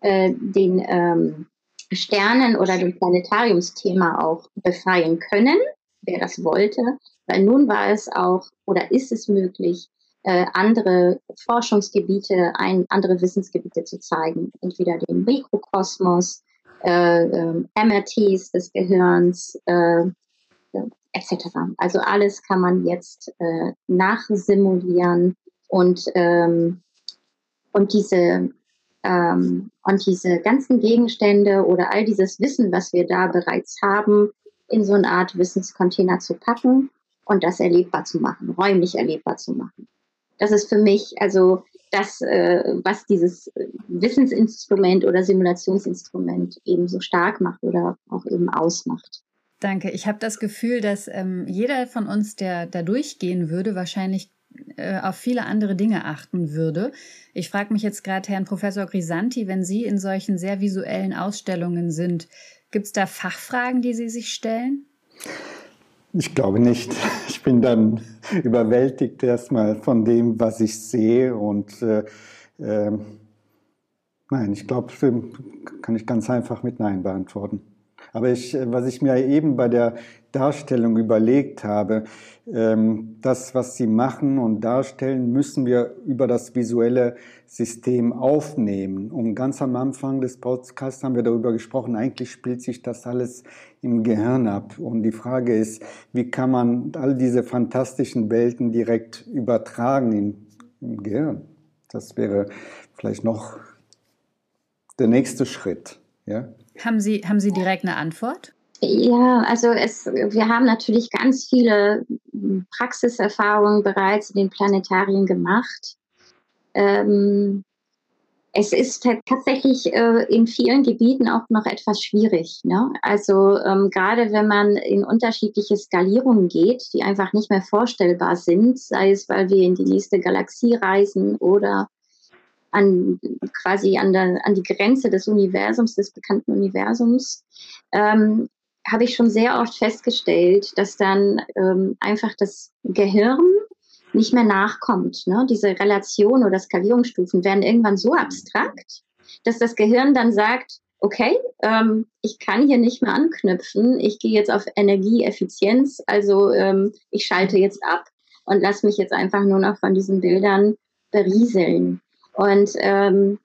äh, den ähm, Sternen oder dem Planetariumsthema auch befreien können, wer das wollte. Weil nun war es auch oder ist es möglich, äh, andere Forschungsgebiete, ein, andere Wissensgebiete zu zeigen. Entweder den Mikrokosmos, äh, äh, MRTs des Gehirns, äh, etc. Also alles kann man jetzt äh, nachsimulieren und, ähm, und diese ähm, und diese ganzen Gegenstände oder all dieses Wissen, was wir da bereits haben, in so eine Art Wissenscontainer zu packen und das erlebbar zu machen, räumlich erlebbar zu machen. Das ist für mich also das, äh, was dieses Wissensinstrument oder Simulationsinstrument eben so stark macht oder auch eben ausmacht.
Danke. Ich habe das Gefühl, dass ähm, jeder von uns, der da durchgehen würde, wahrscheinlich äh, auf viele andere Dinge achten würde. Ich frage mich jetzt gerade, Herrn Professor Grisanti, wenn Sie in solchen sehr visuellen Ausstellungen sind, gibt es da Fachfragen, die Sie sich stellen?
Ich glaube nicht. Ich bin dann überwältigt erstmal von dem, was ich sehe. Und äh, äh, nein, ich glaube, kann ich ganz einfach mit Nein beantworten. Aber ich, äh, was ich mir eben bei der Darstellung überlegt habe, ähm, das, was Sie machen und darstellen, müssen wir über das visuelle System aufnehmen. Und ganz am Anfang des Podcasts haben wir darüber gesprochen, eigentlich spielt sich das alles im Gehirn ab. Und die Frage ist, wie kann man all diese fantastischen Welten direkt übertragen im Gehirn? Das wäre vielleicht noch der nächste Schritt. Ja?
Haben Sie, haben Sie direkt eine Antwort?
Ja, also es, wir haben natürlich ganz viele Praxiserfahrungen bereits in den Planetarien gemacht. Ähm, es ist tatsächlich äh, in vielen Gebieten auch noch etwas schwierig. Ne? Also ähm, gerade wenn man in unterschiedliche Skalierungen geht, die einfach nicht mehr vorstellbar sind, sei es, weil wir in die nächste Galaxie reisen oder an quasi an, der, an die Grenze des Universums, des bekannten Universums, ähm, habe ich schon sehr oft festgestellt, dass dann ähm, einfach das Gehirn nicht mehr nachkommt. Ne? Diese Relation oder Skalierungsstufen werden irgendwann so abstrakt, dass das Gehirn dann sagt, okay, ähm, ich kann hier nicht mehr anknüpfen, ich gehe jetzt auf Energieeffizienz, also ähm, ich schalte jetzt ab und lasse mich jetzt einfach nur noch von diesen Bildern berieseln. Und ähm,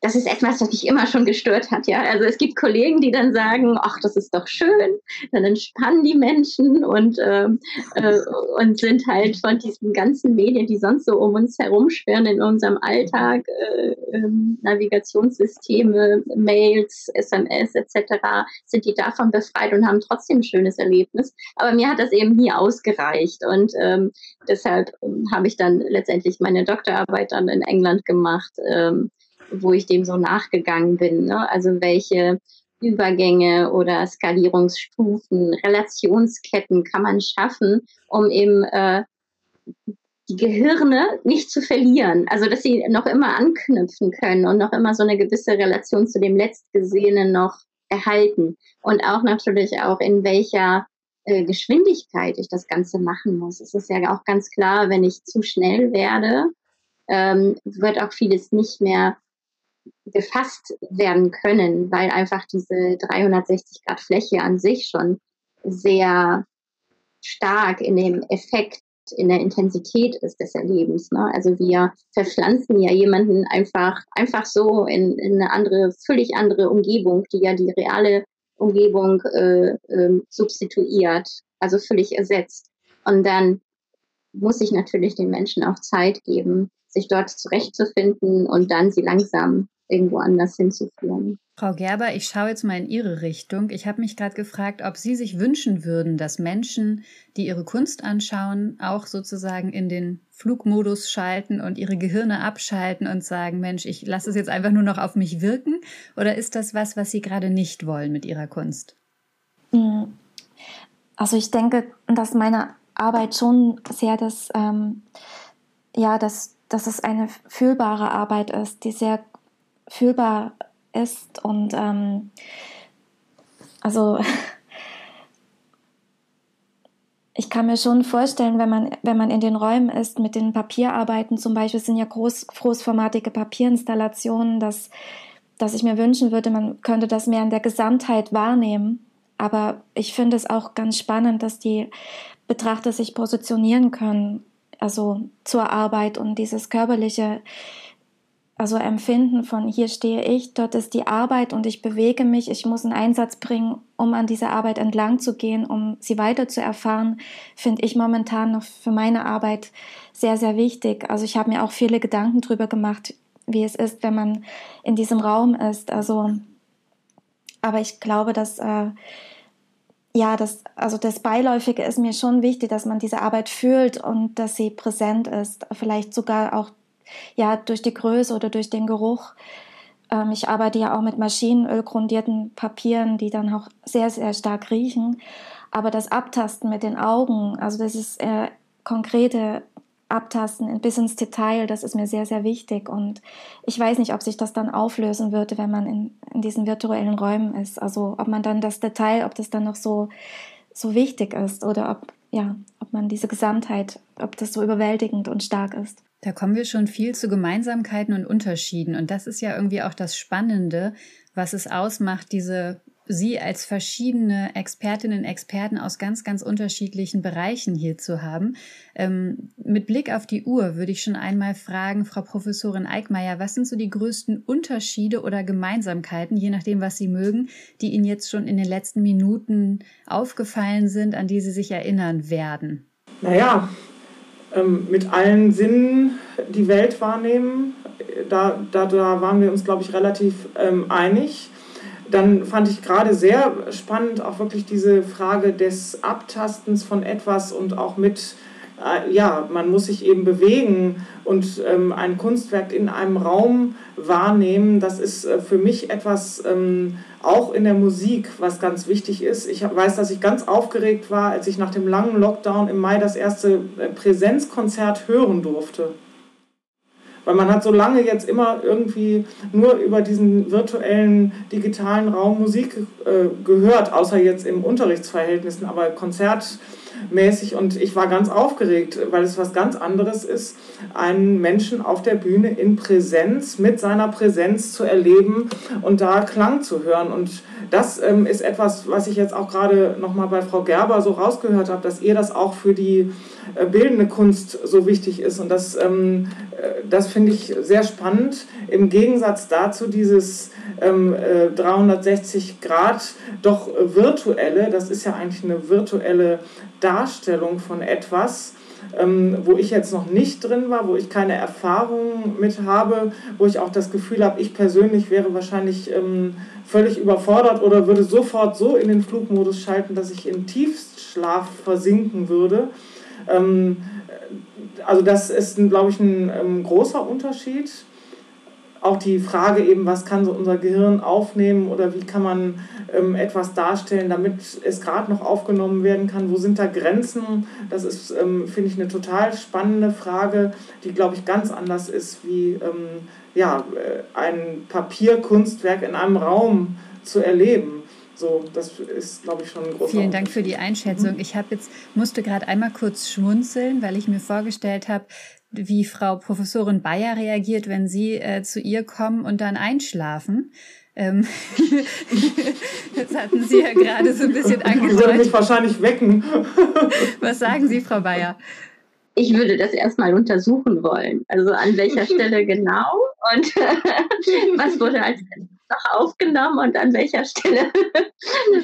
das ist etwas, was mich immer schon gestört hat. Ja, also es gibt Kollegen, die dann sagen, ach, das ist doch schön. Dann entspannen die Menschen und ähm, äh, und sind halt von diesen ganzen Medien, die sonst so um uns herumschwirren in unserem Alltag, äh, äh, Navigationssysteme, Mails, SMS etc., sind die davon befreit und haben trotzdem ein schönes Erlebnis. Aber mir hat das eben nie ausgereicht und ähm, deshalb ähm, habe ich dann letztendlich meine Doktorarbeit dann in England gemacht. Ähm, wo ich dem so nachgegangen bin. Ne? Also welche Übergänge oder Skalierungsstufen, Relationsketten kann man schaffen, um eben äh, die Gehirne nicht zu verlieren. Also dass sie noch immer anknüpfen können und noch immer so eine gewisse Relation zu dem Letztgesehenen noch erhalten. Und auch natürlich auch in welcher äh, Geschwindigkeit ich das Ganze machen muss. Es ist ja auch ganz klar, wenn ich zu schnell werde, ähm, wird auch vieles nicht mehr gefasst werden können, weil einfach diese 360 Grad Fläche an sich schon sehr stark in dem Effekt, in der Intensität ist des Erlebens. Ne? Also wir verpflanzen ja jemanden einfach, einfach so in, in eine andere, völlig andere Umgebung, die ja die reale Umgebung äh, äh, substituiert, also völlig ersetzt. Und dann muss ich natürlich den Menschen auch Zeit geben, sich dort zurechtzufinden und dann sie langsam irgendwo anders hinzuführen.
Frau Gerber, ich schaue jetzt mal in Ihre Richtung. Ich habe mich gerade gefragt, ob Sie sich wünschen würden, dass Menschen, die ihre Kunst anschauen, auch sozusagen in den Flugmodus schalten und ihre Gehirne abschalten und sagen, Mensch, ich lasse es jetzt einfach nur noch auf mich wirken? Oder ist das was, was Sie gerade nicht wollen mit Ihrer Kunst?
Hm. Also ich denke, dass meine Arbeit schon sehr das, ähm, ja, dass, dass es eine fühlbare Arbeit ist, die sehr fühlbar ist und ähm, also *laughs* ich kann mir schon vorstellen, wenn man, wenn man in den Räumen ist mit den Papierarbeiten zum Beispiel, sind ja groß, großformatige Papierinstallationen, dass, dass ich mir wünschen würde, man könnte das mehr in der Gesamtheit wahrnehmen. Aber ich finde es auch ganz spannend, dass die Betrachter sich positionieren können, also zur Arbeit und dieses körperliche also Empfinden von hier stehe ich, dort ist die Arbeit und ich bewege mich, ich muss einen Einsatz bringen, um an dieser Arbeit entlang zu gehen, um sie weiter zu erfahren, finde ich momentan noch für meine Arbeit sehr, sehr wichtig. Also ich habe mir auch viele Gedanken drüber gemacht, wie es ist, wenn man in diesem Raum ist. Also, aber ich glaube, dass äh, ja, das, also das Beiläufige ist mir schon wichtig, dass man diese Arbeit fühlt und dass sie präsent ist, vielleicht sogar auch ja, durch die Größe oder durch den Geruch. Ähm, ich arbeite ja auch mit maschinenölgrundierten Papieren, die dann auch sehr, sehr stark riechen. Aber das Abtasten mit den Augen, also das ist äh, konkrete Abtasten bis ins Detail, das ist mir sehr, sehr wichtig. Und ich weiß nicht, ob sich das dann auflösen würde, wenn man in, in diesen virtuellen Räumen ist. Also ob man dann das Detail, ob das dann noch so, so wichtig ist oder ob, ja, ob man diese Gesamtheit, ob das so überwältigend und stark ist.
Da kommen wir schon viel zu Gemeinsamkeiten und Unterschieden. Und das ist ja irgendwie auch das Spannende, was es ausmacht, diese Sie als verschiedene Expertinnen und Experten aus ganz, ganz unterschiedlichen Bereichen hier zu haben. Ähm, mit Blick auf die Uhr würde ich schon einmal fragen, Frau Professorin Eickmeier, was sind so die größten Unterschiede oder Gemeinsamkeiten, je nachdem, was Sie mögen, die Ihnen jetzt schon in den letzten Minuten aufgefallen sind, an die Sie sich erinnern werden?
Naja, mit allen Sinnen die Welt wahrnehmen. Da, da, da waren wir uns, glaube ich, relativ ähm, einig. Dann fand ich gerade sehr spannend auch wirklich diese Frage des Abtastens von etwas und auch mit ja, man muss sich eben bewegen und ähm, ein Kunstwerk in einem Raum wahrnehmen. Das ist äh, für mich etwas ähm, auch in der Musik, was ganz wichtig ist. Ich weiß, dass ich ganz aufgeregt war, als ich nach dem langen Lockdown im Mai das erste äh, Präsenzkonzert hören durfte. Weil man hat so lange jetzt immer irgendwie nur über diesen virtuellen, digitalen Raum Musik äh, gehört, außer jetzt im Unterrichtsverhältnissen. Aber Konzert mäßig und ich war ganz aufgeregt, weil es was ganz anderes ist, einen Menschen auf der Bühne in Präsenz, mit seiner Präsenz zu erleben und da Klang zu hören. Und das ähm, ist etwas, was ich jetzt auch gerade nochmal bei Frau Gerber so rausgehört habe, dass ihr das auch für die äh, bildende Kunst so wichtig ist. Und das, ähm, äh, das finde ich sehr spannend. Im Gegensatz dazu dieses ähm, äh, 360 Grad doch virtuelle, das ist ja eigentlich eine virtuelle Darstellung von etwas, ähm, wo ich jetzt noch nicht drin war, wo ich keine Erfahrung mit habe, wo ich auch das Gefühl habe, ich persönlich wäre wahrscheinlich ähm, völlig überfordert oder würde sofort so in den Flugmodus schalten, dass ich in Tiefschlaf versinken würde. Ähm, also das ist, glaube ich, ein ähm, großer Unterschied. Auch die Frage eben, was kann so unser Gehirn aufnehmen oder wie kann man ähm, etwas darstellen, damit es gerade noch aufgenommen werden kann. Wo sind da Grenzen? Das ist, ähm, finde ich, eine total spannende Frage, die, glaube ich, ganz anders ist wie ähm, ja, äh, ein Papierkunstwerk in einem Raum zu erleben. So, das ist, glaube ich, schon ein großer
Vielen Dank für die Einschätzung. Ich habe jetzt musste gerade einmal kurz schmunzeln, weil ich mir vorgestellt habe, wie Frau Professorin Bayer reagiert, wenn Sie äh, zu ihr kommen und dann einschlafen. Ähm, *laughs* das hatten Sie ja gerade so ein bisschen *laughs* angedeutet.
Ich würde mich wahrscheinlich wecken. *laughs*
Was sagen Sie, Frau Bayer?
Ich würde das erstmal untersuchen wollen. Also an welcher Stelle genau und was wurde als noch aufgenommen und an welcher Stelle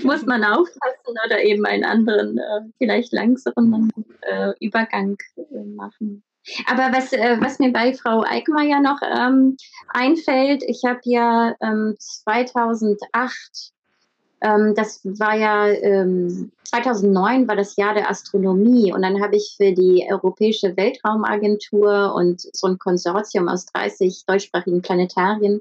muss man aufpassen oder eben einen anderen, äh, vielleicht langsamen äh, Übergang äh, machen. Aber was, äh, was mir bei Frau Eickmeier noch ähm, einfällt, ich habe ja ähm, 2008, ähm, das war ja 2009 ähm, war das Jahr der Astronomie und dann habe ich für die Europäische Weltraumagentur und so ein Konsortium aus 30 deutschsprachigen Planetarien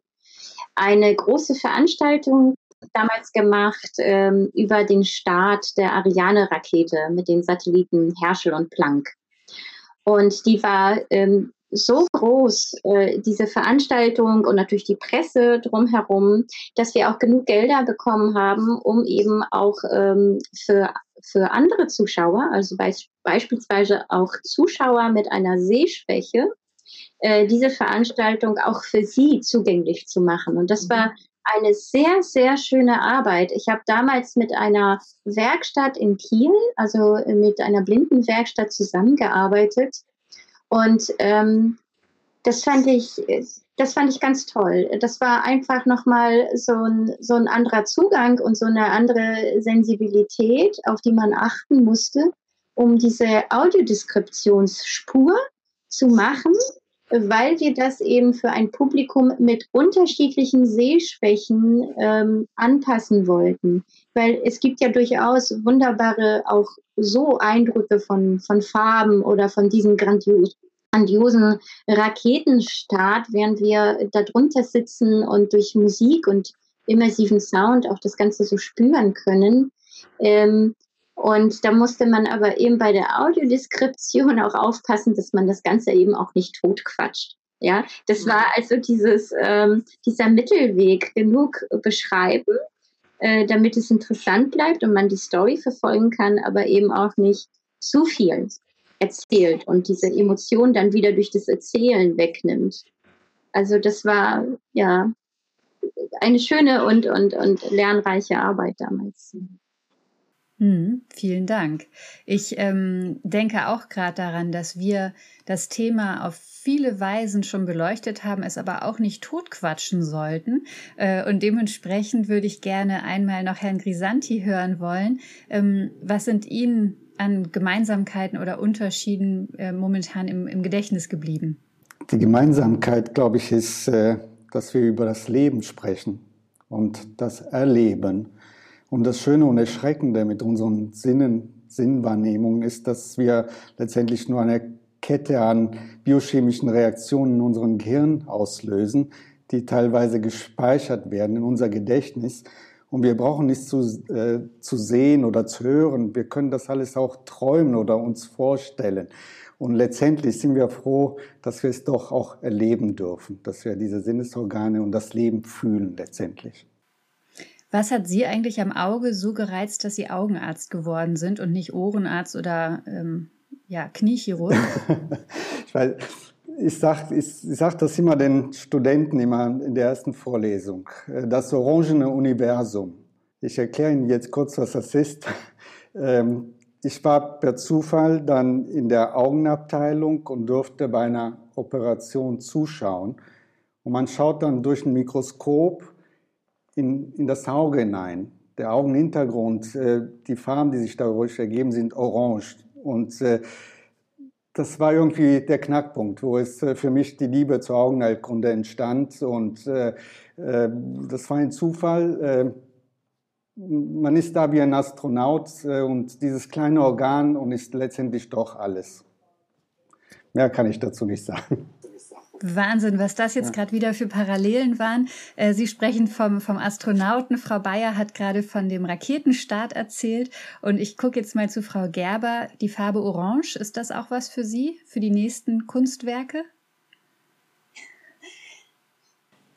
eine große Veranstaltung damals gemacht ähm, über den Start der Ariane-Rakete mit den Satelliten Herschel und Planck. Und die war ähm, so groß, äh, diese Veranstaltung und natürlich die Presse drumherum, dass wir auch genug Gelder bekommen haben, um eben auch ähm, für, für andere Zuschauer, also be beispielsweise auch Zuschauer mit einer Sehschwäche, äh, diese Veranstaltung auch für sie zugänglich zu machen. Und das mhm. war eine sehr, sehr schöne Arbeit. Ich habe damals mit einer Werkstatt in Kiel, also mit einer Blindenwerkstatt zusammengearbeitet. Und ähm, das fand ich, das fand ich ganz toll. Das war einfach nochmal so ein, so ein anderer Zugang und so eine andere Sensibilität, auf die man achten musste, um diese Audiodeskriptionsspur zu machen weil wir das eben für ein Publikum mit unterschiedlichen Sehschwächen ähm, anpassen wollten. Weil es gibt ja durchaus wunderbare auch so Eindrücke von, von Farben oder von diesem grandios, grandiosen Raketenstart, während wir darunter sitzen und durch Musik und immersiven Sound auch das Ganze so spüren können. Ähm, und da musste man aber eben bei der Audiodeskription auch aufpassen, dass man das Ganze eben auch nicht totquatscht. Ja, das war also dieses, ähm, dieser Mittelweg genug beschreiben, äh, damit es interessant bleibt und man die Story verfolgen kann, aber eben auch nicht zu viel erzählt und diese Emotion dann wieder durch das Erzählen wegnimmt. Also das war ja eine schöne und, und, und lernreiche Arbeit damals.
Hm, vielen Dank. Ich ähm, denke auch gerade daran, dass wir das Thema auf viele Weisen schon beleuchtet haben, es aber auch nicht totquatschen sollten. Äh, und dementsprechend würde ich gerne einmal noch Herrn Grisanti hören wollen. Ähm, was sind Ihnen an Gemeinsamkeiten oder Unterschieden äh, momentan im, im, Gedächtnis geblieben?
Die Gemeinsamkeit, glaube ich, ist, äh, dass wir über das Leben sprechen und das Erleben. Und das Schöne und Erschreckende mit unseren Sinnen, Sinnwahrnehmungen ist, dass wir letztendlich nur eine Kette an biochemischen Reaktionen in unserem Gehirn auslösen, die teilweise gespeichert werden in unser Gedächtnis. Und wir brauchen nichts zu, äh, zu sehen oder zu hören. Wir können das alles auch träumen oder uns vorstellen. Und letztendlich sind wir froh, dass wir es doch auch erleben dürfen, dass wir diese Sinnesorgane und das Leben fühlen letztendlich.
Was hat Sie eigentlich am Auge so gereizt, dass Sie Augenarzt geworden sind und nicht Ohrenarzt oder ähm, ja, Kniechirurg? *laughs*
ich weiß, ich sage ich, ich sag das immer den Studenten immer in der ersten Vorlesung. Das orangene Universum. Ich erkläre Ihnen jetzt kurz, was das ist. Ähm, ich war per Zufall dann in der Augenabteilung und durfte bei einer Operation zuschauen. Und man schaut dann durch ein Mikroskop in, in das Auge hinein. Der Augenhintergrund, äh, die Farben, die sich dadurch ergeben, sind orange. Und äh, das war irgendwie der Knackpunkt, wo es äh, für mich die Liebe zur Augenheilkunde entstand. Und äh, äh, das war ein Zufall. Äh, man ist da wie ein Astronaut und dieses kleine Organ und ist letztendlich doch alles. Mehr kann ich dazu nicht sagen.
Wahnsinn, was das jetzt ja. gerade wieder für Parallelen waren. Äh, Sie sprechen vom, vom Astronauten. Frau Bayer hat gerade von dem Raketenstart erzählt. Und ich gucke jetzt mal zu Frau Gerber. Die Farbe Orange, ist das auch was für Sie, für die nächsten Kunstwerke?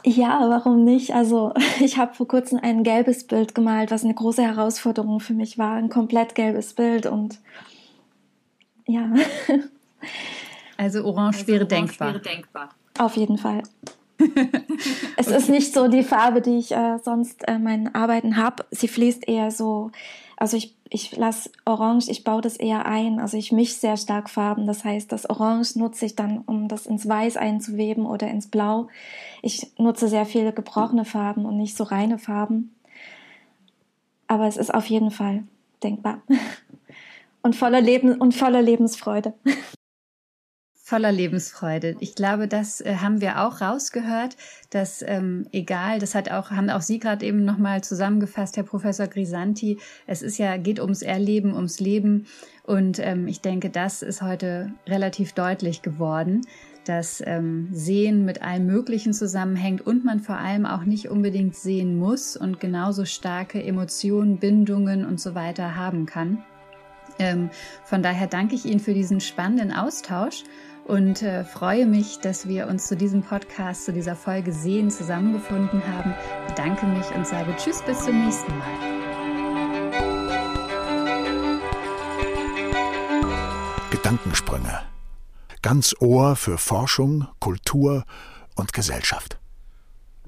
Ja, warum nicht? Also *laughs* ich habe vor kurzem ein gelbes Bild gemalt, was eine große Herausforderung für mich war. Ein komplett gelbes Bild und ja. *laughs*
Also orange, also wäre, orange denkbar. wäre denkbar.
Auf jeden Fall. *laughs* es okay. ist nicht so die Farbe, die ich äh, sonst äh, meinen Arbeiten habe. Sie fließt eher so, also ich, ich lasse Orange, ich baue das eher ein. Also ich mische sehr stark Farben. Das heißt, das Orange nutze ich dann, um das ins Weiß einzuweben oder ins Blau. Ich nutze sehr viele gebrochene Farben und nicht so reine Farben. Aber es ist auf jeden Fall denkbar. *laughs* Und voller Leben und voller Lebensfreude
voller Lebensfreude. Ich glaube, das äh, haben wir auch rausgehört, dass ähm, egal, das hat auch haben auch Sie gerade eben noch mal zusammengefasst, Herr Professor Grisanti. Es ist ja geht ums Erleben, ums Leben und ähm, ich denke, das ist heute relativ deutlich geworden, dass ähm, Sehen mit allem Möglichen zusammenhängt und man vor allem auch nicht unbedingt sehen muss und genauso starke Emotionen, Bindungen und so weiter haben kann. Ähm, von daher danke ich Ihnen für diesen spannenden Austausch und äh, freue mich, dass wir uns zu diesem Podcast, zu dieser Folge Sehen zusammengefunden haben. Bedanke mich und sage Tschüss bis zum nächsten Mal.
Gedankensprünge. Ganz Ohr für Forschung, Kultur und Gesellschaft.